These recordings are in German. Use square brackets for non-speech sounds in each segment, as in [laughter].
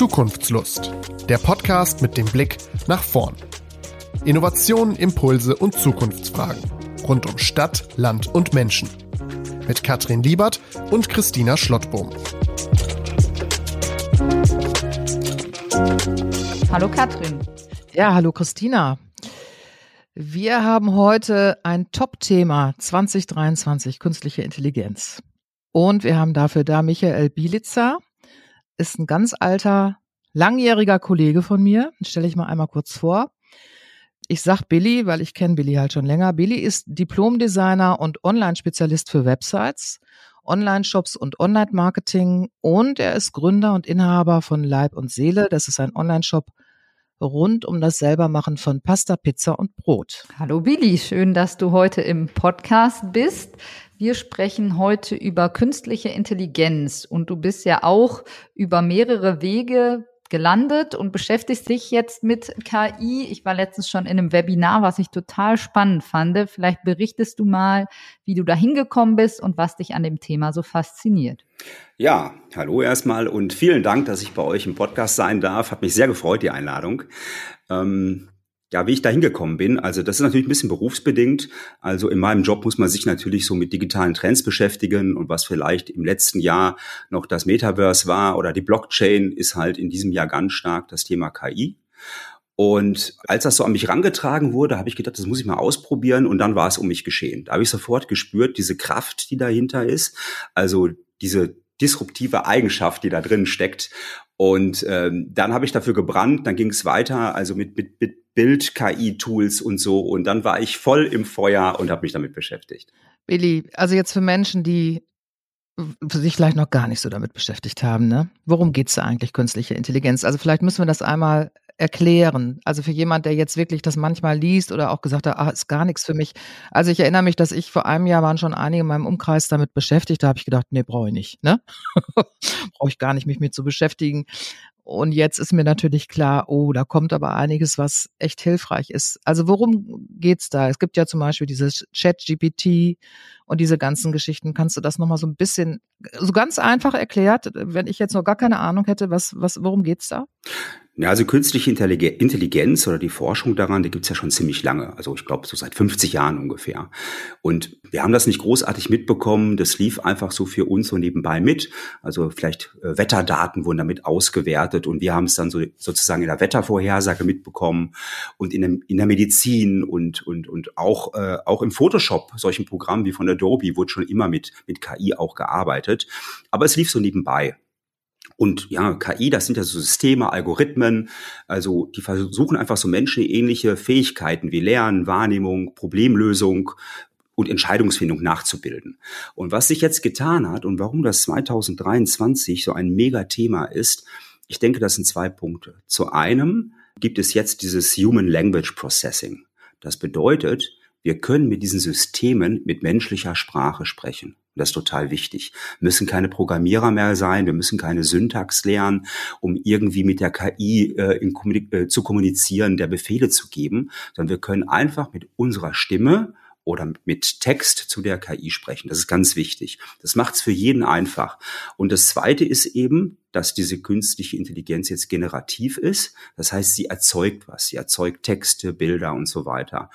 Zukunftslust, der Podcast mit dem Blick nach vorn. Innovationen, Impulse und Zukunftsfragen rund um Stadt, Land und Menschen. Mit Katrin Liebert und Christina Schlottbohm. Hallo Katrin. Ja, hallo Christina. Wir haben heute ein Top-Thema 2023, künstliche Intelligenz. Und wir haben dafür da Michael Bielitzer, ist ein ganz alter, langjähriger Kollege von mir. Den stelle ich mal einmal kurz vor. Ich sag Billy, weil ich kenne Billy halt schon länger. Billy ist Diplomdesigner und Online-Spezialist für Websites, Online-Shops und Online-Marketing und er ist Gründer und Inhaber von Leib und Seele. Das ist ein Online-Shop rund um das Selbermachen von Pasta, Pizza und Brot. Hallo Billy, schön, dass du heute im Podcast bist. Wir sprechen heute über künstliche Intelligenz und du bist ja auch über mehrere Wege gelandet und beschäftigst dich jetzt mit KI. Ich war letztens schon in einem Webinar, was ich total spannend fand. Vielleicht berichtest du mal, wie du da hingekommen bist und was dich an dem Thema so fasziniert. Ja, hallo erstmal und vielen Dank, dass ich bei euch im Podcast sein darf. Hat mich sehr gefreut, die Einladung. Ähm, ja, wie ich da hingekommen bin, also das ist natürlich ein bisschen berufsbedingt. Also in meinem Job muss man sich natürlich so mit digitalen Trends beschäftigen und was vielleicht im letzten Jahr noch das Metaverse war oder die Blockchain ist halt in diesem Jahr ganz stark das Thema KI. Und als das so an mich rangetragen wurde, habe ich gedacht, das muss ich mal ausprobieren und dann war es um mich geschehen. Da habe ich sofort gespürt, diese Kraft, die dahinter ist, also diese disruptive Eigenschaft, die da drin steckt. Und ähm, dann habe ich dafür gebrannt, dann ging es weiter, also mit, mit, mit Bild-KI-Tools und so. Und dann war ich voll im Feuer und habe mich damit beschäftigt. Billy, also jetzt für Menschen, die sich vielleicht noch gar nicht so damit beschäftigt haben, ne? Worum geht's da eigentlich, künstliche Intelligenz? Also vielleicht müssen wir das einmal erklären. Also für jemand, der jetzt wirklich das manchmal liest oder auch gesagt hat, ah, ist gar nichts für mich. Also ich erinnere mich, dass ich vor einem Jahr waren schon einige in meinem Umkreis damit beschäftigt. Da habe ich gedacht, nee, brauche ich nicht. Ne? [laughs] brauche ich gar nicht, mich mit zu beschäftigen. Und jetzt ist mir natürlich klar, oh, da kommt aber einiges, was echt hilfreich ist. Also worum geht's da? Es gibt ja zum Beispiel dieses Chat-GPT und diese ganzen Geschichten. Kannst du das nochmal so ein bisschen, so ganz einfach erklärt, wenn ich jetzt noch gar keine Ahnung hätte, was, was, worum geht's da? Ja, also künstliche Intelligenz oder die Forschung daran, die gibt's ja schon ziemlich lange. Also ich glaube so seit 50 Jahren ungefähr. Und wir haben das nicht großartig mitbekommen. Das lief einfach so für uns so nebenbei mit. Also vielleicht äh, Wetterdaten wurden damit ausgewertet und wir haben es dann so sozusagen in der Wettervorhersage mitbekommen und in, dem, in der Medizin und und und auch äh, auch im Photoshop solchen Programmen wie von Adobe wurde schon immer mit mit KI auch gearbeitet. Aber es lief so nebenbei. Und ja, KI, das sind ja so Systeme, Algorithmen, also die versuchen einfach so menschenähnliche Fähigkeiten wie Lernen, Wahrnehmung, Problemlösung und Entscheidungsfindung nachzubilden. Und was sich jetzt getan hat und warum das 2023 so ein Megathema ist, ich denke, das sind zwei Punkte. Zu einem gibt es jetzt dieses Human Language Processing. Das bedeutet, wir können mit diesen Systemen mit menschlicher Sprache sprechen. Das ist total wichtig. Wir müssen keine Programmierer mehr sein, wir müssen keine Syntax lernen, um irgendwie mit der KI äh, in, äh, zu kommunizieren, der Befehle zu geben, sondern wir können einfach mit unserer Stimme oder mit Text zu der KI sprechen. Das ist ganz wichtig. Das macht es für jeden einfach. Und das Zweite ist eben, dass diese künstliche Intelligenz jetzt generativ ist. Das heißt, sie erzeugt was. Sie erzeugt Texte, Bilder und so weiter.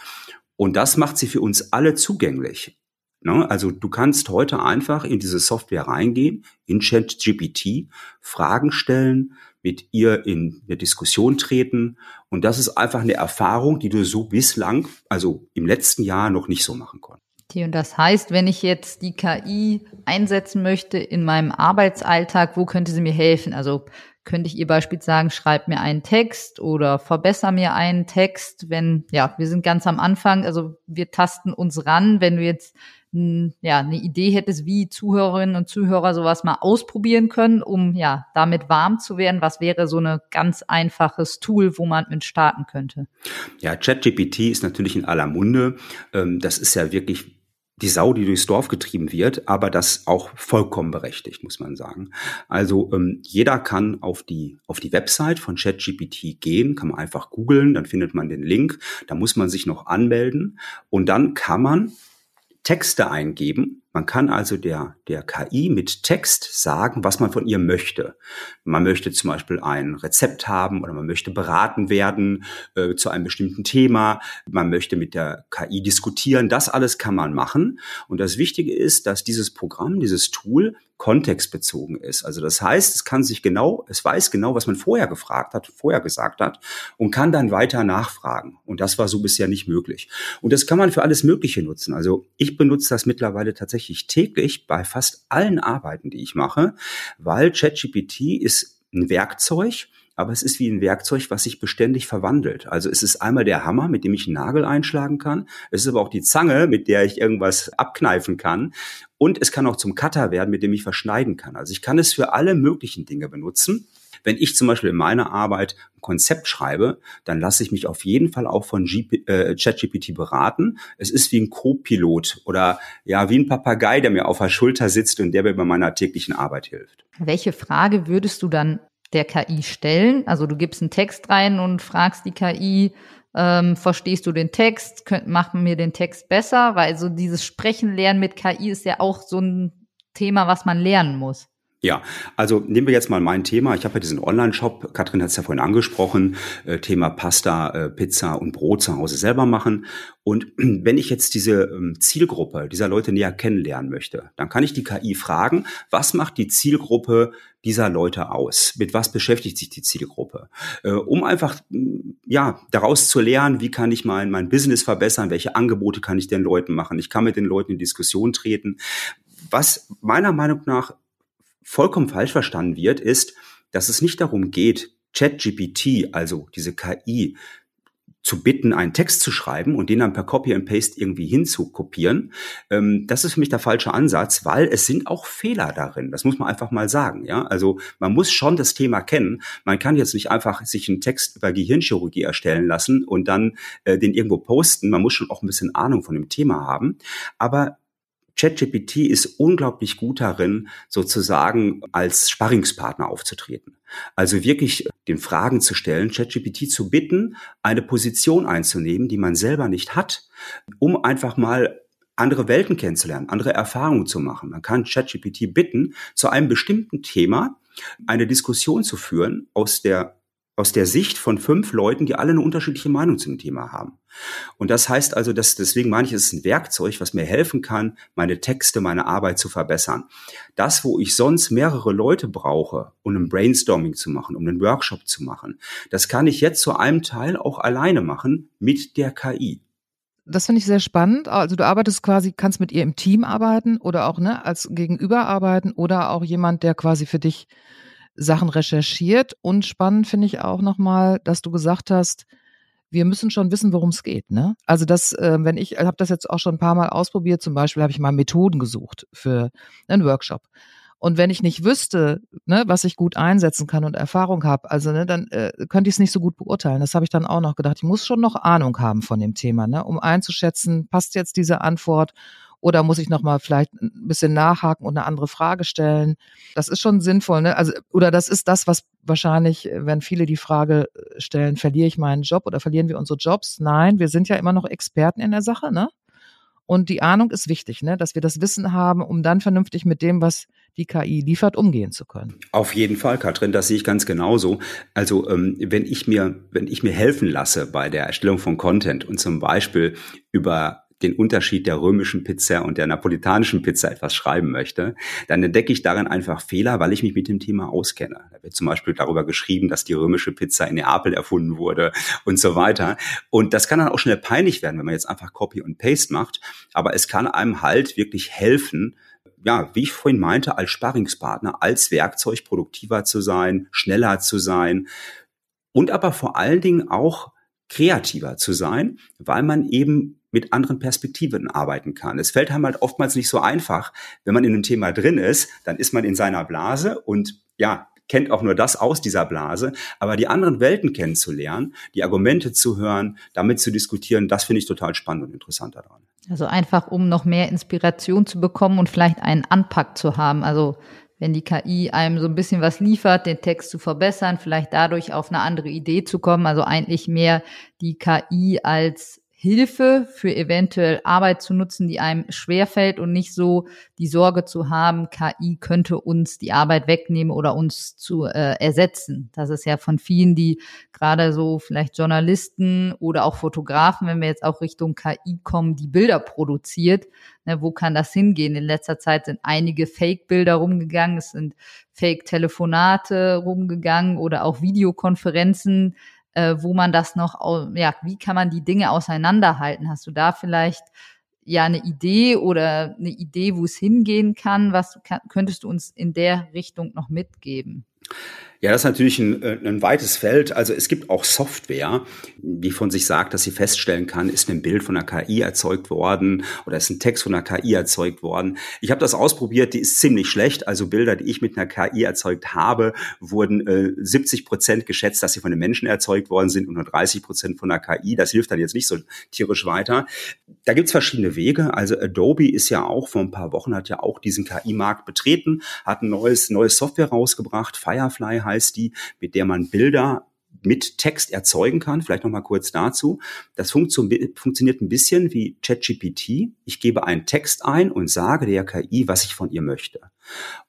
Und das macht sie für uns alle zugänglich. Ne? Also du kannst heute einfach in diese Software reingehen, in ChatGPT, Fragen stellen, mit ihr in eine Diskussion treten. Und das ist einfach eine Erfahrung, die du so bislang, also im letzten Jahr noch nicht so machen konntest. Und das heißt, wenn ich jetzt die KI einsetzen möchte in meinem Arbeitsalltag, wo könnte sie mir helfen? Also könnte ich ihr beispielsweise sagen, schreib mir einen Text oder verbessere mir einen Text, wenn, ja, wir sind ganz am Anfang, also wir tasten uns ran, wenn du jetzt ja, eine Idee hättest, wie Zuhörerinnen und Zuhörer sowas mal ausprobieren können, um ja damit warm zu werden, was wäre so ein ganz einfaches Tool, wo man mit starten könnte? Ja, ChatGPT ist natürlich in aller Munde. Ähm, das ist ja wirklich die Sau, die durchs Dorf getrieben wird, aber das auch vollkommen berechtigt, muss man sagen. Also ähm, jeder kann auf die auf die Website von ChatGPT gehen, kann man einfach googeln, dann findet man den Link, da muss man sich noch anmelden und dann kann man Texte eingeben Man kann also der, der KI mit Text sagen, was man von ihr möchte. Man möchte zum Beispiel ein Rezept haben oder man möchte beraten werden äh, zu einem bestimmten Thema. Man möchte mit der KI diskutieren. Das alles kann man machen. Und das Wichtige ist, dass dieses Programm, dieses Tool kontextbezogen ist. Also das heißt, es kann sich genau, es weiß genau, was man vorher gefragt hat, vorher gesagt hat und kann dann weiter nachfragen. Und das war so bisher nicht möglich. Und das kann man für alles Mögliche nutzen. Also ich benutze das mittlerweile tatsächlich täglich bei fast allen Arbeiten, die ich mache, weil ChatGPT ist ein Werkzeug, aber es ist wie ein Werkzeug, was sich beständig verwandelt. Also es ist einmal der Hammer, mit dem ich einen Nagel einschlagen kann. Es ist aber auch die Zange, mit der ich irgendwas abkneifen kann. Und es kann auch zum Cutter werden, mit dem ich verschneiden kann. Also ich kann es für alle möglichen Dinge benutzen. Wenn ich zum Beispiel in meiner Arbeit ein Konzept schreibe, dann lasse ich mich auf jeden Fall auch von äh, ChatGPT beraten. Es ist wie ein Co-Pilot oder ja, wie ein Papagei, der mir auf der Schulter sitzt und der mir bei meiner täglichen Arbeit hilft. Welche Frage würdest du dann der KI stellen? Also du gibst einen Text rein und fragst die KI, ähm, verstehst du den Text? Könnt, machen mir den Text besser? Weil so dieses Sprechen lernen mit KI ist ja auch so ein Thema, was man lernen muss. Ja, also nehmen wir jetzt mal mein Thema. Ich habe ja diesen Online-Shop, Katrin hat es ja vorhin angesprochen, äh, Thema Pasta, äh, Pizza und Brot zu Hause selber machen. Und [clears throat] wenn ich jetzt diese ähm, Zielgruppe dieser Leute näher kennenlernen möchte, dann kann ich die KI fragen, was macht die Zielgruppe dieser Leute aus? Mit was beschäftigt sich die Zielgruppe? Äh, um einfach, ja, daraus zu lernen, wie kann ich mein, mein Business verbessern? Welche Angebote kann ich den Leuten machen? Ich kann mit den Leuten in Diskussion treten. Was meiner Meinung nach vollkommen falsch verstanden wird, ist, dass es nicht darum geht, ChatGPT, also diese KI, zu bitten, einen Text zu schreiben und den dann per Copy and Paste irgendwie hinzukopieren. Ähm, das ist für mich der falsche Ansatz, weil es sind auch Fehler darin. Das muss man einfach mal sagen. Ja, also man muss schon das Thema kennen. Man kann jetzt nicht einfach sich einen Text über Gehirnchirurgie erstellen lassen und dann äh, den irgendwo posten. Man muss schon auch ein bisschen Ahnung von dem Thema haben. Aber ChatGPT ist unglaublich gut darin, sozusagen als Sparringspartner aufzutreten. Also wirklich den Fragen zu stellen, ChatGPT zu bitten, eine Position einzunehmen, die man selber nicht hat, um einfach mal andere Welten kennenzulernen, andere Erfahrungen zu machen. Man kann ChatGPT bitten, zu einem bestimmten Thema eine Diskussion zu führen aus der aus der Sicht von fünf Leuten, die alle eine unterschiedliche Meinung zum Thema haben. Und das heißt also, dass deswegen meine ich, es ist ein Werkzeug, was mir helfen kann, meine Texte, meine Arbeit zu verbessern. Das, wo ich sonst mehrere Leute brauche, um ein Brainstorming zu machen, um einen Workshop zu machen, das kann ich jetzt zu einem Teil auch alleine machen mit der KI. Das finde ich sehr spannend. Also du arbeitest quasi, kannst mit ihr im Team arbeiten oder auch ne, als Gegenüber arbeiten oder auch jemand, der quasi für dich Sachen recherchiert. Und spannend finde ich auch nochmal, dass du gesagt hast, wir müssen schon wissen, worum es geht. Ne? Also das, äh, wenn ich habe das jetzt auch schon ein paar Mal ausprobiert, zum Beispiel habe ich mal Methoden gesucht für einen Workshop. Und wenn ich nicht wüsste, ne, was ich gut einsetzen kann und Erfahrung habe, also ne, dann äh, könnte ich es nicht so gut beurteilen. Das habe ich dann auch noch gedacht. Ich muss schon noch Ahnung haben von dem Thema, ne, um einzuschätzen, passt jetzt diese Antwort oder muss ich nochmal vielleicht ein bisschen nachhaken und eine andere Frage stellen? Das ist schon sinnvoll, ne? Also, oder das ist das, was wahrscheinlich, wenn viele die Frage äh, stellen, verliere ich meinen Job oder verlieren wir unsere Jobs? Nein, wir sind ja immer noch Experten in der Sache, ne? Und die Ahnung ist wichtig, ne? dass wir das Wissen haben, um dann vernünftig mit dem, was die KI liefert, umgehen zu können. Auf jeden Fall, Katrin, das sehe ich ganz genauso. Also ähm, wenn ich mir, wenn ich mir helfen lasse bei der Erstellung von Content und zum Beispiel über den Unterschied der römischen Pizza und der napolitanischen Pizza etwas schreiben möchte, dann entdecke ich darin einfach Fehler, weil ich mich mit dem Thema auskenne. Da wird zum Beispiel darüber geschrieben, dass die römische Pizza in Neapel erfunden wurde und so weiter. Und das kann dann auch schnell peinlich werden, wenn man jetzt einfach Copy und Paste macht. Aber es kann einem halt wirklich helfen, ja, wie ich vorhin meinte, als Sparringspartner, als Werkzeug produktiver zu sein, schneller zu sein und aber vor allen Dingen auch kreativer zu sein, weil man eben mit anderen Perspektiven arbeiten kann. Es fällt einem halt oftmals nicht so einfach, wenn man in einem Thema drin ist, dann ist man in seiner Blase und ja, kennt auch nur das aus dieser Blase, aber die anderen Welten kennenzulernen, die Argumente zu hören, damit zu diskutieren, das finde ich total spannend und interessant daran. Also einfach, um noch mehr Inspiration zu bekommen und vielleicht einen Anpack zu haben. Also wenn die KI einem so ein bisschen was liefert, den Text zu verbessern, vielleicht dadurch auf eine andere Idee zu kommen. Also eigentlich mehr die KI als Hilfe für eventuell Arbeit zu nutzen, die einem schwerfällt und nicht so die Sorge zu haben, KI könnte uns die Arbeit wegnehmen oder uns zu äh, ersetzen. Das ist ja von vielen, die gerade so vielleicht Journalisten oder auch Fotografen, wenn wir jetzt auch Richtung KI kommen, die Bilder produziert. Ne, wo kann das hingehen? In letzter Zeit sind einige Fake-Bilder rumgegangen, es sind Fake-Telefonate rumgegangen oder auch Videokonferenzen äh, wo man das noch, ja, wie kann man die Dinge auseinanderhalten? Hast du da vielleicht ja eine Idee oder eine Idee, wo es hingehen kann? Was könntest du uns in der Richtung noch mitgeben? Ja, das ist natürlich ein, äh, ein weites Feld. Also es gibt auch Software, die von sich sagt, dass sie feststellen kann, ist ein Bild von einer KI erzeugt worden oder ist ein Text von einer KI erzeugt worden. Ich habe das ausprobiert, die ist ziemlich schlecht. Also Bilder, die ich mit einer KI erzeugt habe, wurden äh, 70 Prozent geschätzt, dass sie von den Menschen erzeugt worden sind und nur 30 Prozent von der KI. Das hilft dann jetzt nicht so tierisch weiter. Da gibt's verschiedene Wege. Also Adobe ist ja auch vor ein paar Wochen hat ja auch diesen KI-Markt betreten, hat ein neues neues Software rausgebracht, Firefly heißt die, mit der man Bilder mit Text erzeugen kann. Vielleicht noch mal kurz dazu. Das funktio funktioniert ein bisschen wie ChatGPT. Ich gebe einen Text ein und sage der KI, was ich von ihr möchte.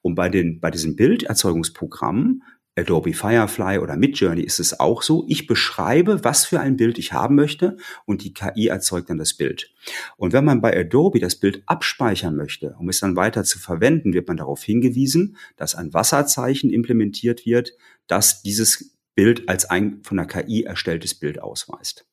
Und bei den, bei diesen Bilderzeugungsprogrammen Adobe Firefly oder Midjourney ist es auch so. Ich beschreibe, was für ein Bild ich haben möchte und die KI erzeugt dann das Bild. Und wenn man bei Adobe das Bild abspeichern möchte, um es dann weiter zu verwenden, wird man darauf hingewiesen, dass ein Wasserzeichen implementiert wird, das dieses Bild als ein von der KI erstelltes Bild ausweist.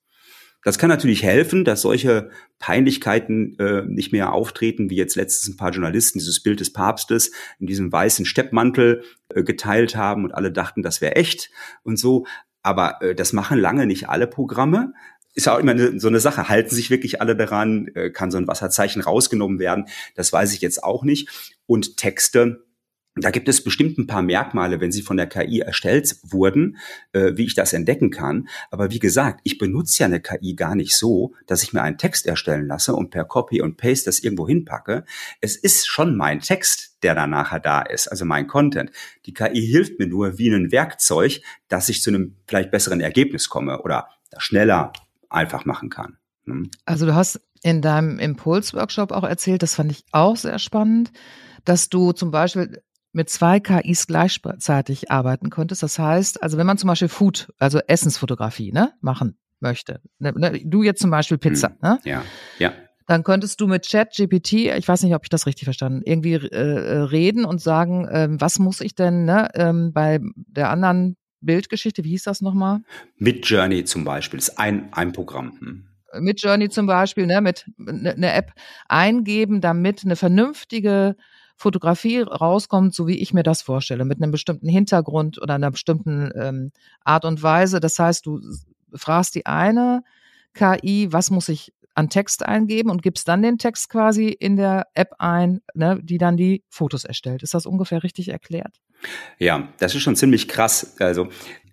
Das kann natürlich helfen, dass solche Peinlichkeiten äh, nicht mehr auftreten, wie jetzt letztens ein paar Journalisten dieses Bild des Papstes in diesem weißen Steppmantel äh, geteilt haben und alle dachten, das wäre echt und so. Aber äh, das machen lange nicht alle Programme. Ist auch immer eine, so eine Sache. Halten sich wirklich alle daran? Äh, kann so ein Wasserzeichen rausgenommen werden? Das weiß ich jetzt auch nicht. Und Texte da gibt es bestimmt ein paar Merkmale, wenn sie von der KI erstellt wurden, äh, wie ich das entdecken kann. Aber wie gesagt, ich benutze ja eine KI gar nicht so, dass ich mir einen Text erstellen lasse und per Copy und Paste das irgendwo hinpacke. Es ist schon mein Text, der dann nachher da ist, also mein Content. Die KI hilft mir nur wie ein Werkzeug, dass ich zu einem vielleicht besseren Ergebnis komme oder das schneller einfach machen kann. Hm? Also du hast in deinem Impulsworkshop auch erzählt, das fand ich auch sehr spannend, dass du zum Beispiel mit zwei KIs gleichzeitig arbeiten könntest. Das heißt, also wenn man zum Beispiel Food, also Essensfotografie, ne, machen möchte, ne, ne, du jetzt zum Beispiel Pizza, hm, ne? Ja, ja. Dann könntest du mit Chat GPT, ich weiß nicht, ob ich das richtig verstanden, irgendwie äh, äh, reden und sagen, ähm, was muss ich denn ne, ähm, bei der anderen Bildgeschichte, wie hieß das nochmal? Mit Journey zum Beispiel, ist ein, ein Programm. Hm mit Journey zum Beispiel, ne, mit eine ne App eingeben, damit eine vernünftige Fotografie rauskommt, so wie ich mir das vorstelle, mit einem bestimmten Hintergrund oder einer bestimmten ähm, Art und Weise. Das heißt, du fragst die eine KI, was muss ich an Text eingeben und gibst dann den Text quasi in der App ein, ne, die dann die Fotos erstellt. Ist das ungefähr richtig erklärt? Ja, das ist schon ziemlich krass. Also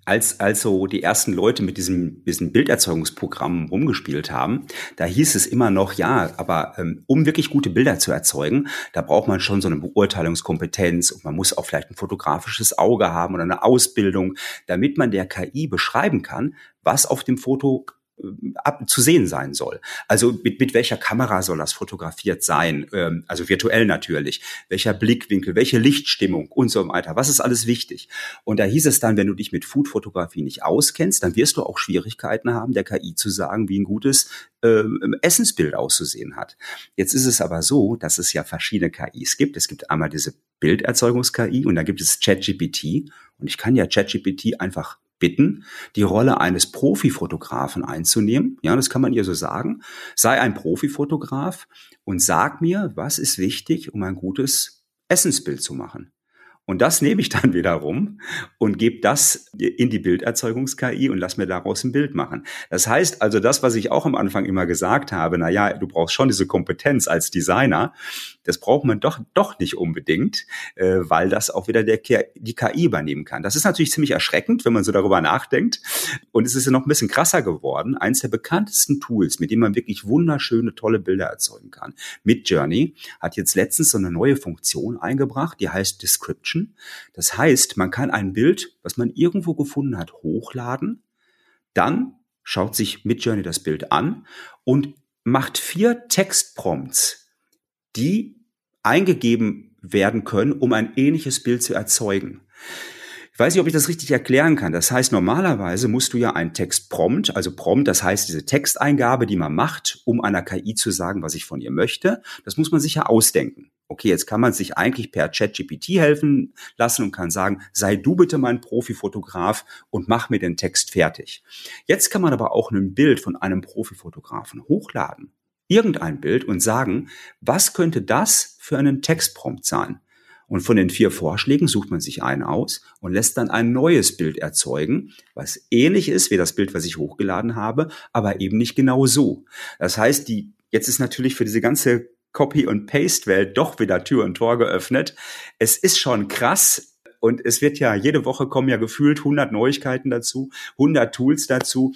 als also die ersten Leute mit diesem, diesem Bilderzeugungsprogramm rumgespielt haben, da hieß es immer noch, ja, aber ähm, um wirklich gute Bilder zu erzeugen, da braucht man schon so eine Beurteilungskompetenz und man muss auch vielleicht ein fotografisches Auge haben oder eine Ausbildung, damit man der KI beschreiben kann, was auf dem Foto ab, zu sehen sein soll. Also mit, mit welcher Kamera soll das fotografiert sein? Ähm, also virtuell natürlich. Welcher Blickwinkel, welche Lichtstimmung und so weiter. Was ist alles wichtig? Und da hieß es dann, wenn du dich mit Food-Fotografie nicht auskennst, dann wirst du auch Schwierigkeiten haben, der KI zu sagen, wie ein gutes äh, Essensbild auszusehen hat. Jetzt ist es aber so, dass es ja verschiedene KIs gibt. Es gibt einmal diese Bilderzeugungs-KI und dann gibt es ChatGPT. Und ich kann ja ChatGPT einfach bitten, die Rolle eines Profifotografen einzunehmen. Ja, das kann man ihr so sagen. Sei ein Profifotograf und sag mir, was ist wichtig, um ein gutes Essensbild zu machen. Und das nehme ich dann [laughs] wieder rum und gebe das in die Bilderzeugungs-KI und lass mir daraus ein Bild machen. Das heißt also, das, was ich auch am Anfang immer gesagt habe, na ja, du brauchst schon diese Kompetenz als Designer, das braucht man doch, doch nicht unbedingt, äh, weil das auch wieder der, die KI übernehmen kann. Das ist natürlich ziemlich erschreckend, wenn man so darüber nachdenkt. Und es ist ja noch ein bisschen krasser geworden. Eins der bekanntesten Tools, mit dem man wirklich wunderschöne, tolle Bilder erzeugen kann. Midjourney hat jetzt letztens so eine neue Funktion eingebracht, die heißt Description. Menschen. Das heißt, man kann ein Bild, was man irgendwo gefunden hat, hochladen, dann schaut sich Midjourney das Bild an und macht vier Textprompts, die eingegeben werden können, um ein ähnliches Bild zu erzeugen. Ich weiß nicht, ob ich das richtig erklären kann. Das heißt, normalerweise musst du ja einen Text prompt, also prompt, das heißt diese Texteingabe, die man macht, um einer KI zu sagen, was ich von ihr möchte, das muss man sich ja ausdenken. Okay, jetzt kann man sich eigentlich per ChatGPT helfen lassen und kann sagen, sei du bitte mein Profifotograf und mach mir den Text fertig. Jetzt kann man aber auch ein Bild von einem Profifotografen hochladen. Irgendein Bild und sagen, was könnte das für einen Textprompt sein? Und von den vier Vorschlägen sucht man sich einen aus und lässt dann ein neues Bild erzeugen, was ähnlich ist wie das Bild, was ich hochgeladen habe, aber eben nicht genau so. Das heißt, die, jetzt ist natürlich für diese ganze Copy- und Paste-Welt doch wieder Tür und Tor geöffnet. Es ist schon krass, und es wird ja, jede Woche kommen ja gefühlt 100 Neuigkeiten dazu, 100 Tools dazu.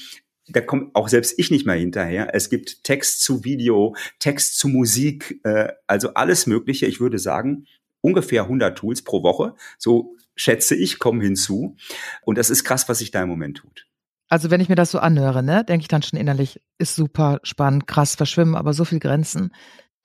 Da kommt auch selbst ich nicht mehr hinterher. Es gibt Text zu Video, Text zu Musik, äh, also alles Mögliche. Ich würde sagen, ungefähr 100 Tools pro Woche. So schätze ich, kommen hinzu. Und das ist krass, was sich da im Moment tut. Also wenn ich mir das so anhöre, ne, denke ich dann schon innerlich, ist super spannend, krass, verschwimmen, aber so viel Grenzen,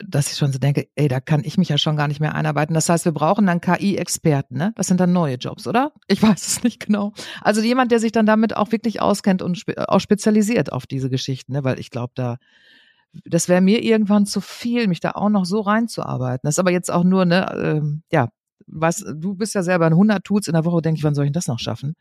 dass ich schon so denke, ey, da kann ich mich ja schon gar nicht mehr einarbeiten. Das heißt, wir brauchen dann KI-Experten, ne? Das sind dann neue Jobs, oder? Ich [laughs] weiß es nicht genau. Also jemand, der sich dann damit auch wirklich auskennt und spe auch spezialisiert auf diese Geschichten, ne? Weil ich glaube, da das wäre mir irgendwann zu viel, mich da auch noch so reinzuarbeiten. Das ist aber jetzt auch nur, ne, ähm, ja, was, du bist ja selber in 100 Tools in der Woche, denke ich, wann soll ich das noch schaffen?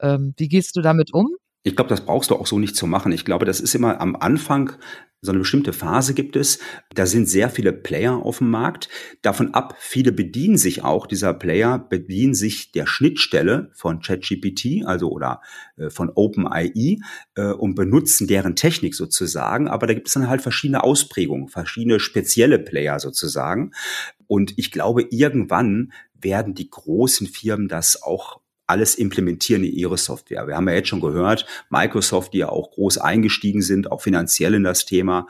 Ähm, wie gehst du damit um? Ich glaube, das brauchst du auch so nicht zu machen. Ich glaube, das ist immer am Anfang so eine bestimmte Phase gibt es. Da sind sehr viele Player auf dem Markt. Davon ab, viele bedienen sich auch dieser Player, bedienen sich der Schnittstelle von ChatGPT, also oder äh, von OpenAI äh, und benutzen deren Technik sozusagen. Aber da gibt es dann halt verschiedene Ausprägungen, verschiedene spezielle Player sozusagen. Und ich glaube, irgendwann werden die großen Firmen das auch alles implementieren in ihre Software. Wir haben ja jetzt schon gehört, Microsoft, die ja auch groß eingestiegen sind, auch finanziell in das Thema,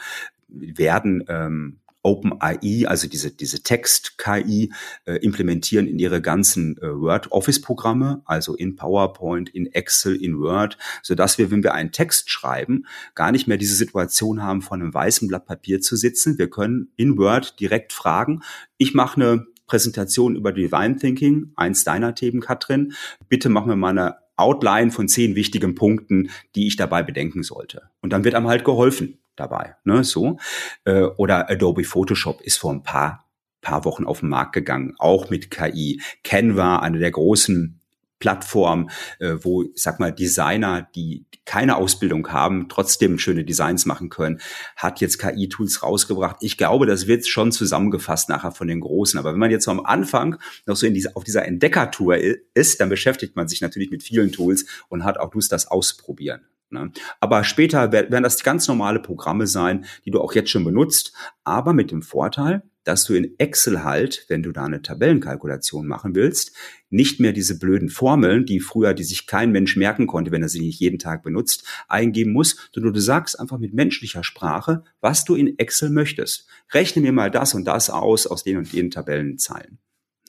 werden ähm, OpenAI, also diese, diese Text-KI, äh, implementieren in ihre ganzen äh, Word-Office-Programme, also in PowerPoint, in Excel, in Word, so dass wir, wenn wir einen Text schreiben, gar nicht mehr diese Situation haben, vor einem weißen Blatt Papier zu sitzen. Wir können in Word direkt fragen, ich mache eine Präsentation über Divine Thinking, eins deiner Themen, Katrin. Bitte mach mir mal eine Outline von zehn wichtigen Punkten, die ich dabei bedenken sollte. Und dann wird einem halt geholfen dabei. Ne, so. Äh, oder Adobe Photoshop ist vor ein paar paar Wochen auf den Markt gegangen, auch mit KI. Canva, eine der großen Plattform, äh, wo, ich sag mal, Designer, die keine Ausbildung haben, trotzdem schöne Designs machen können, hat jetzt KI-Tools rausgebracht. Ich glaube, das wird schon zusammengefasst nachher von den Großen. Aber wenn man jetzt so am Anfang noch so in diese, auf dieser Entdeckertour ist, dann beschäftigt man sich natürlich mit vielen Tools und hat auch Lust, das ausprobieren. Ne? Aber später werden das ganz normale Programme sein, die du auch jetzt schon benutzt, aber mit dem Vorteil, dass du in Excel halt, wenn du da eine Tabellenkalkulation machen willst, nicht mehr diese blöden Formeln, die früher, die sich kein Mensch merken konnte, wenn er sie nicht jeden Tag benutzt, eingeben musst, sondern du sagst einfach mit menschlicher Sprache, was du in Excel möchtest. Rechne mir mal das und das aus aus den und den Tabellenzeilen.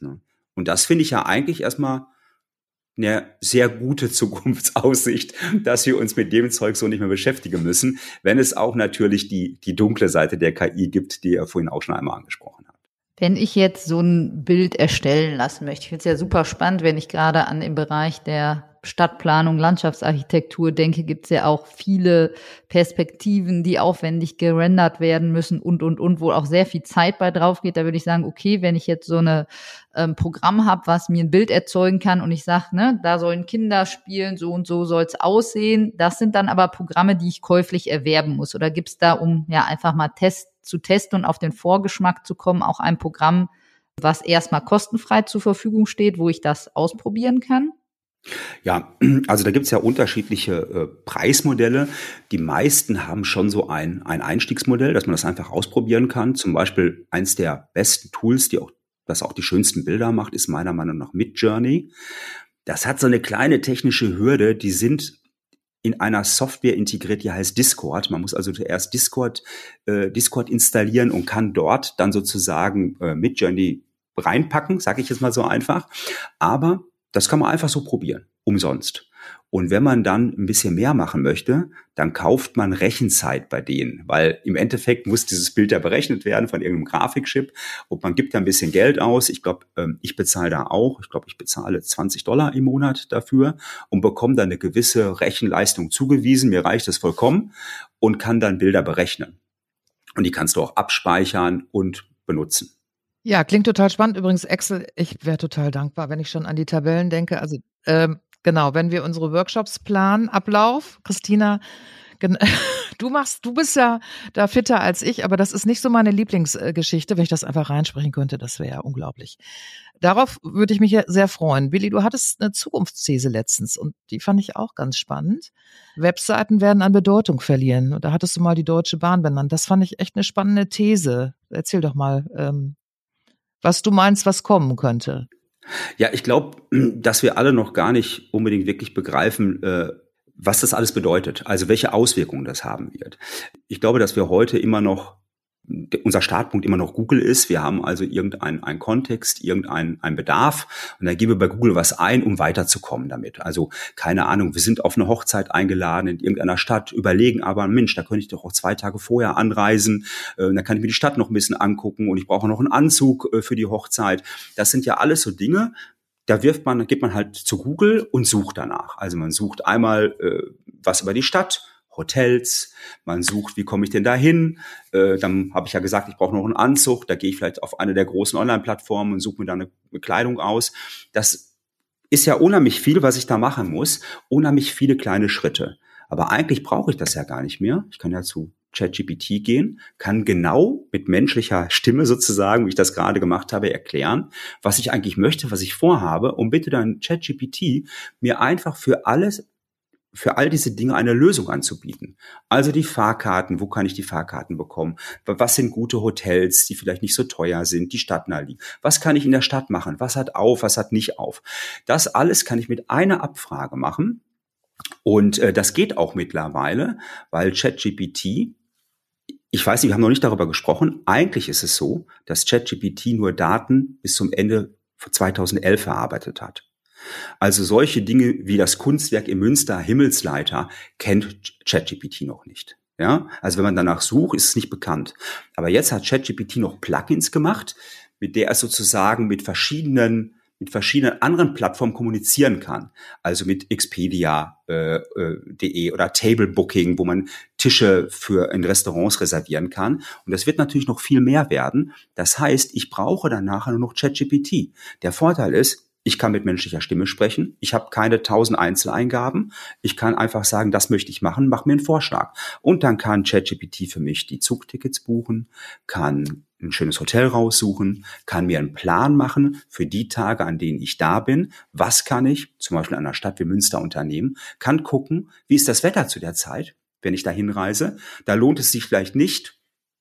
Ne? Und das finde ich ja eigentlich erstmal eine sehr gute Zukunftsaussicht, dass wir uns mit dem Zeug so nicht mehr beschäftigen müssen, wenn es auch natürlich die, die dunkle Seite der KI gibt, die er vorhin auch schon einmal angesprochen hat. Wenn ich jetzt so ein Bild erstellen lassen möchte, ich finde es ja super spannend, wenn ich gerade an im Bereich der Stadtplanung, Landschaftsarchitektur denke, gibt es ja auch viele Perspektiven, die aufwendig gerendert werden müssen und, und, und, wo auch sehr viel Zeit bei drauf geht. Da würde ich sagen, okay, wenn ich jetzt so eine ähm, Programm habe, was mir ein Bild erzeugen kann und ich sage, ne, da sollen Kinder spielen, so und so soll es aussehen. Das sind dann aber Programme, die ich käuflich erwerben muss. Oder gibt es da, um ja einfach mal Test zu testen und auf den Vorgeschmack zu kommen, auch ein Programm, was erstmal kostenfrei zur Verfügung steht, wo ich das ausprobieren kann? Ja, [clears throat] also da gibt's ja unterschiedliche äh, Preismodelle. Die meisten haben schon so ein, ein Einstiegsmodell, dass man das einfach ausprobieren kann. Zum Beispiel eins der besten Tools, die auch, das auch die schönsten Bilder macht, ist meiner Meinung nach Midjourney. Das hat so eine kleine technische Hürde, die sind in einer Software integriert, die heißt Discord. Man muss also zuerst Discord, äh, Discord installieren und kann dort dann sozusagen äh, Midjourney reinpacken, sage ich jetzt mal so einfach. Aber das kann man einfach so probieren, umsonst. Und wenn man dann ein bisschen mehr machen möchte, dann kauft man Rechenzeit bei denen, weil im Endeffekt muss dieses Bild ja berechnet werden von irgendeinem Grafikchip und man gibt da ein bisschen Geld aus. Ich glaube, ähm, ich bezahle da auch, ich glaube, ich bezahle 20 Dollar im Monat dafür und bekomme dann eine gewisse Rechenleistung zugewiesen. Mir reicht das vollkommen und kann dann Bilder berechnen. Und die kannst du auch abspeichern und benutzen. Ja, klingt total spannend. Übrigens, Excel, ich wäre total dankbar, wenn ich schon an die Tabellen denke. Also ähm, Genau, wenn wir unsere Workshops planen, Ablauf, Christina, [laughs] du machst, du bist ja da fitter als ich, aber das ist nicht so meine Lieblingsgeschichte. Wenn ich das einfach reinsprechen könnte, das wäre ja unglaublich. Darauf würde ich mich sehr freuen. Billy, du hattest eine Zukunftsthese letztens und die fand ich auch ganz spannend. Webseiten werden an Bedeutung verlieren. Da hattest du mal die Deutsche Bahn benannt. Das fand ich echt eine spannende These. Erzähl doch mal, ähm, was du meinst, was kommen könnte. Ja, ich glaube, [clears throat] dass wir alle noch gar nicht unbedingt wirklich begreifen, äh, was das alles bedeutet, also welche Auswirkungen das haben wird. Ich glaube, dass wir heute immer noch unser Startpunkt immer noch Google ist. Wir haben also irgendeinen einen Kontext, irgendeinen einen Bedarf und dann geben wir bei Google was ein, um weiterzukommen damit. Also keine Ahnung, wir sind auf eine Hochzeit eingeladen in irgendeiner Stadt, überlegen aber, Mensch, da könnte ich doch auch zwei Tage vorher anreisen, äh, dann kann ich mir die Stadt noch ein bisschen angucken und ich brauche noch einen Anzug äh, für die Hochzeit. Das sind ja alles so Dinge, da wirft man, geht man halt zu Google und sucht danach. Also man sucht einmal äh, was über die Stadt, Hotels, man sucht, wie komme ich denn da hin? Äh, dann habe ich ja gesagt, ich brauche noch einen Anzug, da gehe ich vielleicht auf eine der großen Online-Plattformen und suche mir da eine, Kleidung aus. Das ist ja unheimlich viel, was ich da machen muss, unheimlich viele kleine Schritte. Aber eigentlich brauche ich das ja gar nicht mehr. Ich kann ja zu ChatGPT gehen, kann genau mit menschlicher Stimme sozusagen, wie ich das gerade gemacht habe, erklären, was ich eigentlich möchte, was ich vorhabe und bitte dann ChatGPT mir einfach für alles für all diese Dinge eine Lösung anzubieten. Also die Fahrkarten, wo kann ich die Fahrkarten bekommen? Was sind gute Hotels, die vielleicht nicht so teuer sind, die stadtnah liegen? Was kann ich in der Stadt machen? Was hat auf, was hat nicht auf? Das alles kann ich mit einer Abfrage machen. Und äh, das geht auch mittlerweile, weil ChatGPT ich weiß nicht, wir haben noch nicht darüber gesprochen. Eigentlich ist es so, dass ChatGPT nur Daten bis zum Ende 2011 verarbeitet hat. Also solche Dinge wie das Kunstwerk im Münster Himmelsleiter kennt ChatGPT noch nicht. Ja, also wenn man danach sucht, ist es nicht bekannt. Aber jetzt hat ChatGPT noch Plugins gemacht, mit der es sozusagen mit verschiedenen mit verschiedenen anderen Plattformen kommunizieren kann. Also mit Expedia.de äh, äh, oder Table Booking, wo man Tische für in Restaurants reservieren kann. Und das wird natürlich noch viel mehr werden. Das heißt, ich brauche dann nachher nur noch ChatGPT. Der Vorteil ist, ich kann mit menschlicher Stimme sprechen. Ich habe keine tausend Einzeleingaben. Ich kann einfach sagen, das möchte ich machen, mach mir einen Vorschlag. Und dann kann ChatGPT für mich die Zugtickets buchen, kann ein schönes Hotel raussuchen, kann mir einen Plan machen für die Tage, an denen ich da bin. Was kann ich, zum Beispiel in einer Stadt wie Münster unternehmen, kann gucken, wie ist das Wetter zu der Zeit, wenn ich da hinreise. Da lohnt es sich vielleicht nicht,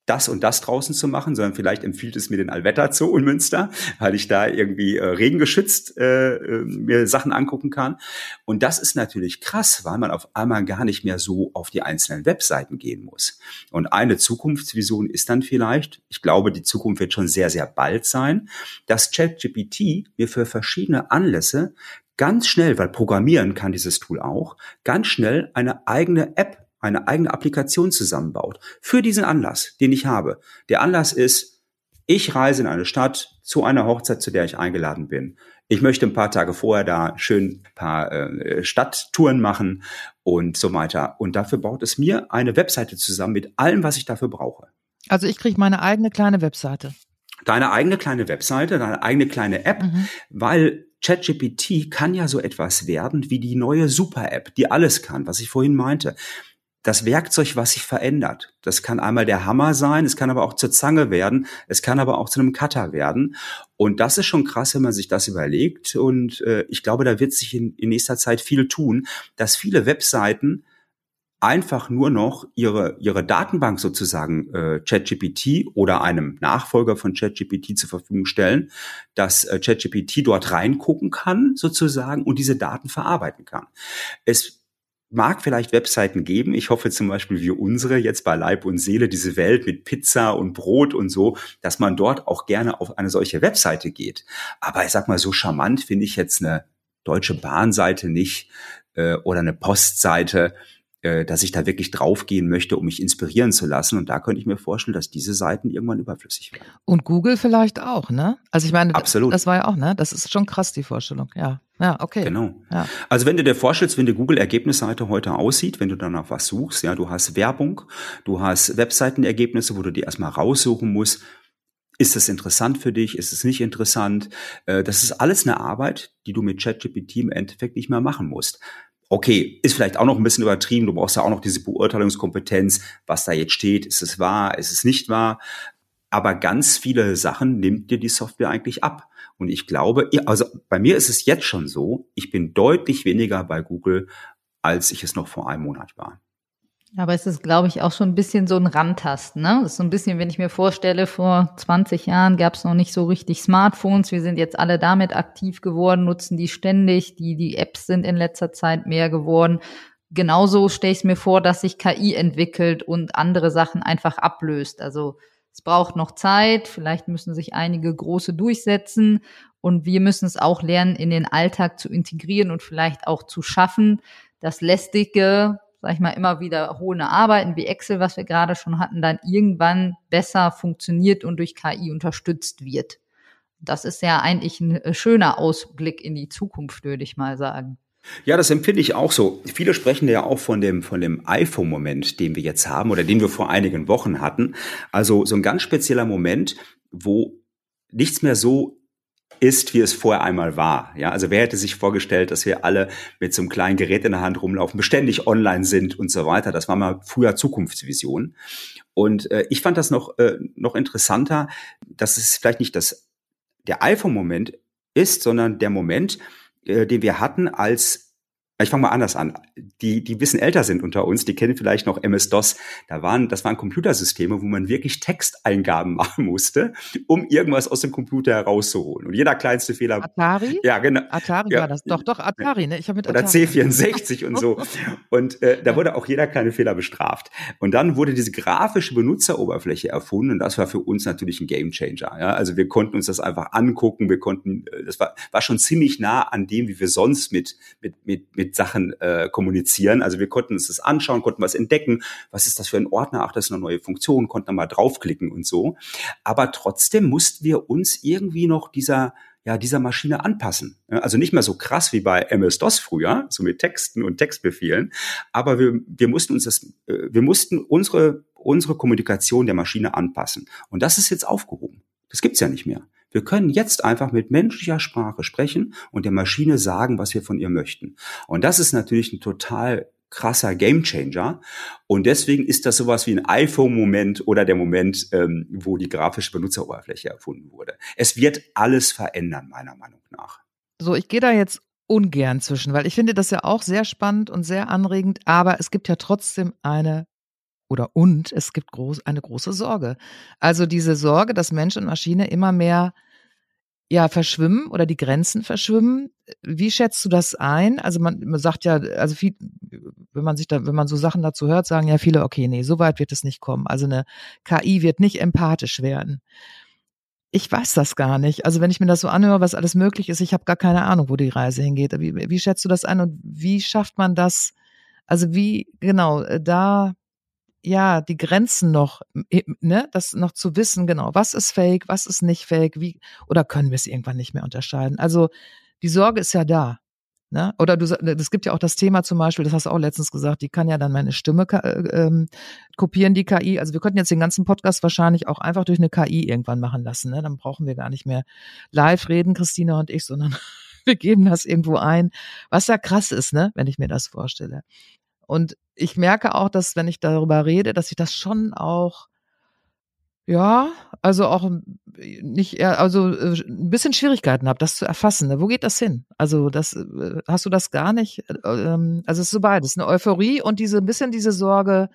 das und das draußen zu machen, sondern vielleicht empfiehlt es mir den Alwetter Zoo in Münster, weil ich da irgendwie äh, regengeschützt äh, äh, mir Sachen angucken kann. Und das ist natürlich krass, weil man auf einmal gar nicht mehr so auf die einzelnen Webseiten gehen muss. Und eine Zukunftsvision ist dann vielleicht, ich glaube, die Zukunft wird schon sehr, sehr bald sein, dass ChatGPT mir für verschiedene Anlässe ganz schnell, weil programmieren kann dieses Tool auch, ganz schnell eine eigene App eine eigene Applikation zusammenbaut für diesen Anlass, den ich habe. Der Anlass ist, ich reise in eine Stadt zu einer Hochzeit, zu der ich eingeladen bin. Ich möchte ein paar Tage vorher da schön ein paar äh, Stadttouren machen und so weiter. Und dafür baut es mir eine Webseite zusammen mit allem, was ich dafür brauche. Also ich kriege meine eigene kleine Webseite. Deine eigene kleine Webseite, deine eigene kleine App, mhm. weil ChatGPT kann ja so etwas werden wie die neue Super-App, die alles kann, was ich vorhin meinte das Werkzeug, was sich verändert. Das kann einmal der Hammer sein, es kann aber auch zur Zange werden, es kann aber auch zu einem Cutter werden. Und das ist schon krass, wenn man sich das überlegt. Und äh, ich glaube, da wird sich in, in nächster Zeit viel tun, dass viele Webseiten einfach nur noch ihre, ihre Datenbank sozusagen äh, ChatGPT oder einem Nachfolger von ChatGPT zur Verfügung stellen, dass äh, ChatGPT dort reingucken kann sozusagen und diese Daten verarbeiten kann. Es mag vielleicht Webseiten geben. Ich hoffe zum Beispiel wie unsere jetzt bei Leib und Seele, diese Welt mit Pizza und Brot und so, dass man dort auch gerne auf eine solche Webseite geht. Aber ich sag mal, so charmant finde ich jetzt eine deutsche Bahnseite nicht, äh, oder eine Postseite, äh, dass ich da wirklich draufgehen möchte, um mich inspirieren zu lassen. Und da könnte ich mir vorstellen, dass diese Seiten irgendwann überflüssig werden. Und Google vielleicht auch, ne? Also ich meine, Absolut. das war ja auch, ne? Das ist schon krass, die Vorstellung, ja. Ja, okay. Genau. Ja. Also wenn du dir vorstellst, wenn die Google-Ergebnisseite heute aussieht, wenn du danach was suchst, ja, du hast Werbung, du hast Webseitenergebnisse, wo du die erstmal raussuchen musst, ist es interessant für dich? Ist es nicht interessant? Äh, das ist alles eine Arbeit, die du mit ChatGPT im Endeffekt nicht mehr machen musst okay, ist vielleicht auch noch ein bisschen übertrieben, du brauchst ja auch noch diese Beurteilungskompetenz, was da jetzt steht, ist es wahr, ist es nicht wahr, aber ganz viele Sachen nimmt dir die Software eigentlich ab. Und ich glaube, also bei mir ist es jetzt schon so, ich bin deutlich weniger bei Google, als ich es noch vor einem Monat war. Aber es ist, glaube ich, auch schon ein bisschen so ein Randtasten. Ne? Das ist so ein bisschen, wenn ich mir vorstelle, vor 20 Jahren gab es noch nicht so richtig Smartphones. Wir sind jetzt alle damit aktiv geworden, nutzen die ständig. Die, die Apps sind in letzter Zeit mehr geworden. Genauso stelle ich es mir vor, dass sich KI entwickelt und andere Sachen einfach ablöst. Also es braucht noch Zeit. Vielleicht müssen sich einige große durchsetzen. Und wir müssen es auch lernen, in den Alltag zu integrieren und vielleicht auch zu schaffen, das lästige sag ich mal, immer wiederholende Arbeiten wie Excel, was wir gerade schon hatten, dann irgendwann besser funktioniert und durch KI unterstützt wird. Das ist ja eigentlich ein äh, schöner Ausblick in die Zukunft, würde ich mal sagen. Ja, das empfinde ich auch so. Viele sprechen ja auch von dem, von dem iPhone-Moment, den wir jetzt haben oder den wir vor einigen Wochen hatten. Also so ein ganz spezieller Moment, wo nichts mehr so ist, wie es vorher einmal war. Ja, also wer hätte sich vorgestellt, dass wir alle mit so einem kleinen Gerät in der Hand rumlaufen, beständig online sind und so weiter. Das war mal früher Zukunftsvision. Und äh, ich fand das noch äh, noch interessanter, dass es vielleicht nicht das der iPhone-Moment ist, sondern der Moment, äh, den wir hatten, als ich fange mal anders an. Die, die ein bisschen älter sind unter uns, die kennen vielleicht noch MS-DOS. Da waren, das waren Computersysteme, wo man wirklich Texteingaben [laughs] machen musste, um irgendwas aus dem Computer herauszuholen. Und jeder kleinste Fehler. Atari? Ja, genau. Atari ja. war das. Doch, doch, Atari, ne? Ich habe mit Atari. Oder C64 und so. Und äh, da wurde auch jeder kleine Fehler bestraft. Und dann wurde diese grafische Benutzeroberfläche erfunden und das war für uns natürlich ein Gamechanger. Ja? Also wir konnten uns das einfach angucken, wir konnten, äh, das war, war schon ziemlich nah an dem, wie wir sonst mit, mit, mit, mit mit Sachen äh, kommunizieren. Also wir konnten uns das anschauen, konnten was entdecken. Was ist das für ein Ordner? Ach, das ist eine neue Funktion, konnten mal draufklicken und so. Aber trotzdem mussten wir uns irgendwie noch dieser ja, dieser Maschine anpassen. Also nicht mehr so krass wie bei MS-DOS früher, so mit Texten und Textbefehlen, aber wir, wir mussten uns das, äh, wir mussten unsere, unsere Kommunikation der Maschine anpassen. Und das ist jetzt aufgehoben. Das gibt's ja nicht mehr. Wir können jetzt einfach mit menschlicher Sprache sprechen und der Maschine sagen, was wir von ihr möchten. Und das ist natürlich ein total krasser Gamechanger. Und deswegen ist das sowas wie ein iPhone-Moment oder der Moment, ähm, wo die grafische Benutzeroberfläche erfunden wurde. Es wird alles verändern, meiner Meinung nach. So, ich gehe da jetzt ungern zwischen, weil ich finde das ja auch sehr spannend und sehr anregend, aber es gibt ja trotzdem eine oder und es gibt groß, eine große Sorge. Also diese Sorge, dass Mensch und Maschine immer mehr ja verschwimmen oder die Grenzen verschwimmen. Wie schätzt du das ein? Also man, man sagt ja, also viel, wenn man sich da, wenn man so Sachen dazu hört, sagen ja viele, okay, nee, so weit wird es nicht kommen. Also eine KI wird nicht empathisch werden. Ich weiß das gar nicht. Also wenn ich mir das so anhöre, was alles möglich ist, ich habe gar keine Ahnung, wo die Reise hingeht. Wie, wie schätzt du das ein und wie schafft man das? Also wie genau da ja, die Grenzen noch, ne, das noch zu wissen, genau, was ist fake, was ist nicht fake, wie, oder können wir es irgendwann nicht mehr unterscheiden? Also, die Sorge ist ja da. Ne? Oder du, es gibt ja auch das Thema zum Beispiel, das hast du auch letztens gesagt, die kann ja dann meine Stimme äh, ähm, kopieren, die KI. Also wir könnten jetzt den ganzen Podcast wahrscheinlich auch einfach durch eine KI irgendwann machen lassen. Ne? Dann brauchen wir gar nicht mehr live reden, Christina und ich, sondern [laughs] wir geben das irgendwo ein, was ja krass ist, ne, wenn ich mir das vorstelle. Und ich merke auch, dass wenn ich darüber rede, dass ich das schon auch ja, also auch nicht, also äh, ein bisschen Schwierigkeiten habe, das zu erfassen. Ne? Wo geht das hin? Also das äh, hast du das gar nicht? Äh, ähm, also es ist so beides, eine Euphorie und diese ein bisschen diese Sorge,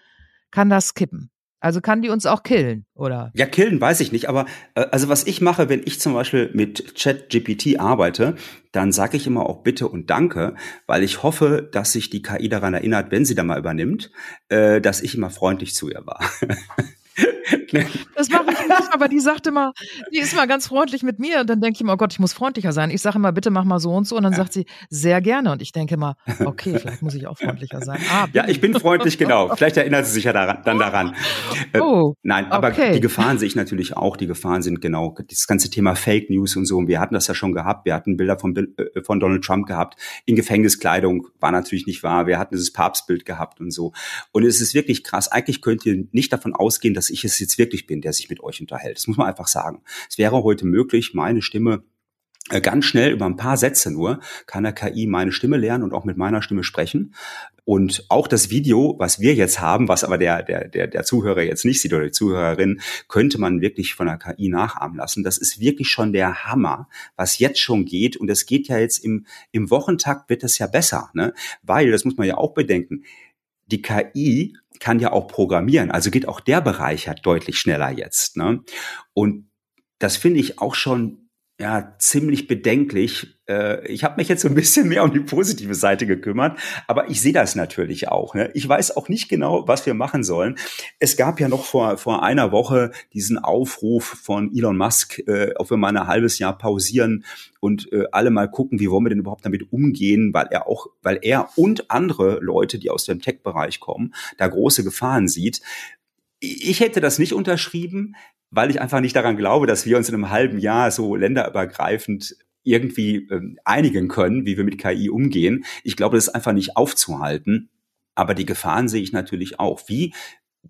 kann das kippen? Also kann die uns auch killen, oder? Ja, killen weiß ich nicht, aber äh, also was ich mache, wenn ich zum Beispiel mit ChatGPT arbeite, dann sage ich immer auch Bitte und Danke, weil ich hoffe, dass sich die KI daran erinnert, wenn sie da mal übernimmt, äh, dass ich immer freundlich zu ihr war. [laughs] Das mache ich nicht, aber die sagte mal, die ist mal ganz freundlich mit mir und dann denke ich immer, oh Gott, ich muss freundlicher sein. Ich sage immer, bitte mach mal so und so und dann sagt sie, sehr gerne und ich denke mal, okay, vielleicht muss ich auch freundlicher sein. Ah, ja, ich bin freundlich, genau. [laughs] Vielleicht erinnert sie sich ja daran, dann daran. Äh, oh, Nein, aber okay. die Gefahren sehe ich natürlich auch. Die Gefahren sind genau das ganze Thema Fake News und so. Und wir hatten das ja schon gehabt. Wir hatten Bilder von, äh, von Donald Trump gehabt in Gefängniskleidung, war natürlich nicht wahr. Wir hatten dieses Papstbild gehabt und so. Und es ist wirklich krass. Eigentlich könnt ihr nicht davon ausgehen, dass ich es jetzt wirklich bin, der sich mit euch unterhält. Das muss man einfach sagen. Es wäre heute möglich, meine Stimme äh, ganz schnell über ein paar Sätze nur kann der KI meine Stimme lernen und auch mit meiner Stimme sprechen. Und auch das Video, was wir jetzt haben, was aber der, der, der, der Zuhörer jetzt nicht sieht oder die Zuhörerin, könnte man wirklich von der KI nachahmen lassen. Das ist wirklich schon der Hammer, was jetzt schon geht. Und es geht ja jetzt im, im Wochentakt wird es ja besser, ne? Weil, das muss man ja auch bedenken, die KI kann ja auch programmieren. Also geht auch der Bereich ja deutlich schneller jetzt. Ne? Und das finde ich auch schon ja ziemlich bedenklich. Äh, ich habe mich jetzt so ein bisschen mehr um die positive Seite gekümmert, aber ich sehe das natürlich auch. Ne? Ich weiß auch nicht genau, was wir machen sollen. Es gab ja noch vor vor einer Woche diesen Aufruf von Elon Musk, äh, ob wir mal ein halbes Jahr pausieren und äh, alle mal gucken, wie wollen wir denn überhaupt damit umgehen, weil er auch, weil er und andere Leute, die aus dem Tech-Bereich kommen, da große Gefahren sieht. Ich hätte das nicht unterschrieben weil ich einfach nicht daran glaube, dass wir uns in einem halben Jahr so länderübergreifend irgendwie ähm, einigen können, wie wir mit KI umgehen. Ich glaube, das ist einfach nicht aufzuhalten. Aber die Gefahren sehe ich natürlich auch. Wie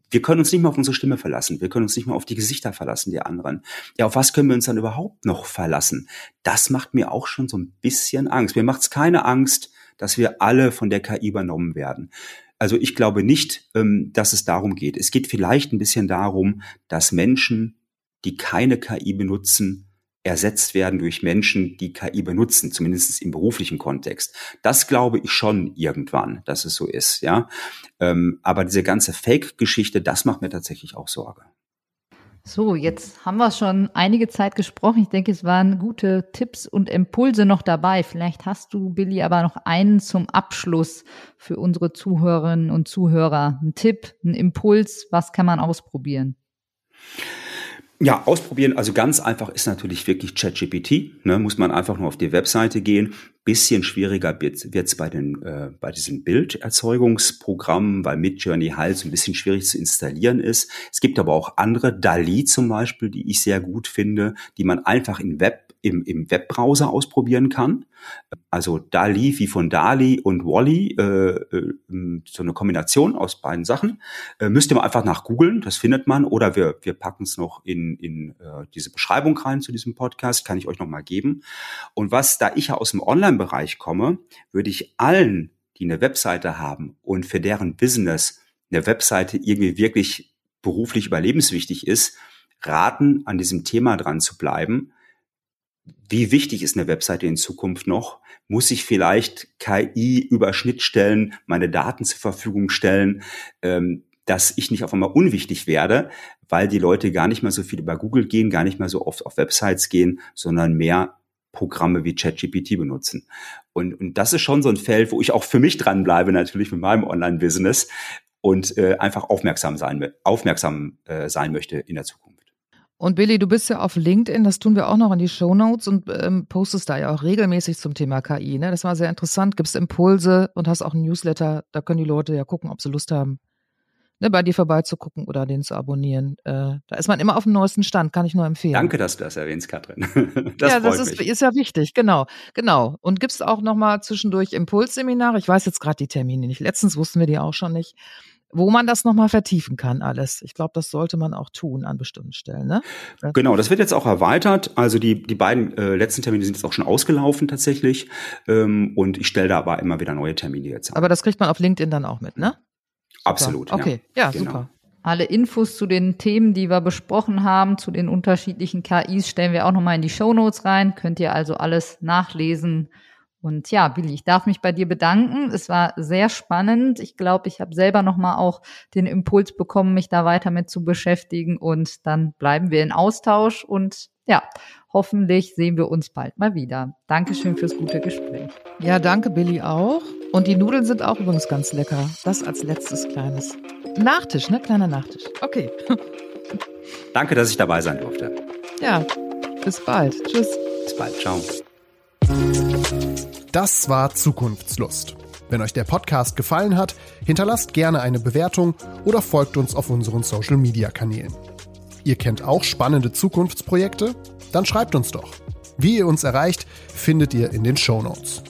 wir können uns nicht mehr auf unsere Stimme verlassen. Wir können uns nicht mehr auf die Gesichter verlassen, die anderen. Ja, auf was können wir uns dann überhaupt noch verlassen? Das macht mir auch schon so ein bisschen Angst. Mir macht es keine Angst, dass wir alle von der KI übernommen werden. Also ich glaube nicht, ähm, dass es darum geht. Es geht vielleicht ein bisschen darum, dass Menschen, die keine KI benutzen, ersetzt werden durch Menschen, die KI benutzen, zumindest im beruflichen Kontext. Das glaube ich schon irgendwann, dass es so ist, ja. Ähm, aber diese ganze Fake-Geschichte, das macht mir tatsächlich auch Sorge. So, jetzt haben wir schon einige Zeit gesprochen. Ich denke, es waren gute Tipps und Impulse noch dabei. Vielleicht hast du, Billy, aber noch einen zum Abschluss für unsere Zuhörerinnen und Zuhörer. Ein Tipp, ein Impuls, was kann man ausprobieren? Ja, ausprobieren. Also ganz einfach ist natürlich wirklich ChatGPT. Ne, muss man einfach nur auf die Webseite gehen. Bisschen schwieriger wird es bei den äh, bei diesen Bilderzeugungsprogrammen, weil Midjourney halt so ein bisschen schwierig zu installieren ist. Es gibt aber auch andere, DALI zum Beispiel, die ich sehr gut finde, die man einfach in Web im, im Webbrowser ausprobieren kann. Also DALI wie von DALI und Wally, äh, äh, so eine Kombination aus beiden Sachen. Äh, müsst ihr mal einfach nach googeln, das findet man. Oder wir, wir packen es noch in, in äh, diese Beschreibung rein zu diesem Podcast, kann ich euch nochmal geben. Und was, da ich ja aus dem Online-Bereich komme, würde ich allen, die eine Webseite haben und für deren Business eine Webseite irgendwie wirklich beruflich überlebenswichtig ist, raten, an diesem Thema dran zu bleiben wie wichtig ist eine Webseite in Zukunft noch? Muss ich vielleicht KI über Schnittstellen meine Daten zur Verfügung stellen, ähm, dass ich nicht auf einmal unwichtig werde, weil die Leute gar nicht mehr so viel über Google gehen, gar nicht mehr so oft auf Websites gehen, sondern mehr Programme wie ChatGPT benutzen. Und, und das ist schon so ein Feld, wo ich auch für mich dranbleibe, natürlich mit meinem Online-Business und äh, einfach aufmerksam sein, aufmerksam äh, sein möchte in der Zukunft. Und Billy, du bist ja auf LinkedIn, das tun wir auch noch in die Show Notes und ähm, postest da ja auch regelmäßig zum Thema KI. Ne? Das war sehr interessant, gibst Impulse und hast auch ein Newsletter. Da können die Leute ja gucken, ob sie Lust haben, ne, bei dir vorbeizugucken oder den zu abonnieren. Äh, da ist man immer auf dem neuesten Stand, kann ich nur empfehlen. Danke, dass du das erwähnst, Katrin. [laughs] das ja, das ist, ist, ja wichtig, genau, genau. Und gibst auch noch mal zwischendurch Impulsseminare. Ich weiß jetzt gerade die Termine nicht. Letztens wussten wir die auch schon nicht wo man das nochmal vertiefen kann, alles. Ich glaube, das sollte man auch tun an bestimmten Stellen. Ne? Genau, das wird jetzt auch erweitert. Also die, die beiden äh, letzten Termine sind jetzt auch schon ausgelaufen tatsächlich. Ähm, und ich stelle da aber immer wieder neue Termine jetzt an. Aber das kriegt man auf LinkedIn dann auch mit, ne? Absolut. Super. Okay, ja, ja genau. super. Alle Infos zu den Themen, die wir besprochen haben, zu den unterschiedlichen KIs, stellen wir auch nochmal in die Show Notes rein. Könnt ihr also alles nachlesen und ja, Billy, ich darf mich bei dir bedanken. Es war sehr spannend. Ich glaube, ich habe selber nochmal auch den Impuls bekommen, mich da weiter mit zu beschäftigen. Und dann bleiben wir in Austausch und ja, hoffentlich sehen wir uns bald mal wieder. Dankeschön fürs gute Gespräch. Ja, danke Billy auch. Und die Nudeln sind auch übrigens ganz lecker. Das als letztes kleines Nachtisch, ne? Kleiner Nachtisch. Okay. [laughs] Danke, dass ich dabei sein durfte. Ja, bis bald. Tschüss. Bis bald. Ciao. Das war Zukunftslust. Wenn euch der Podcast gefallen hat, hinterlasst gerne eine Bewertung oder folgt uns auf unseren Social-Media-Kanälen. Ihr kennt auch spannende Zukunftsprojekte? Dann schreibt uns doch. Wie ihr uns erreicht, findet ihr in den Show Notes.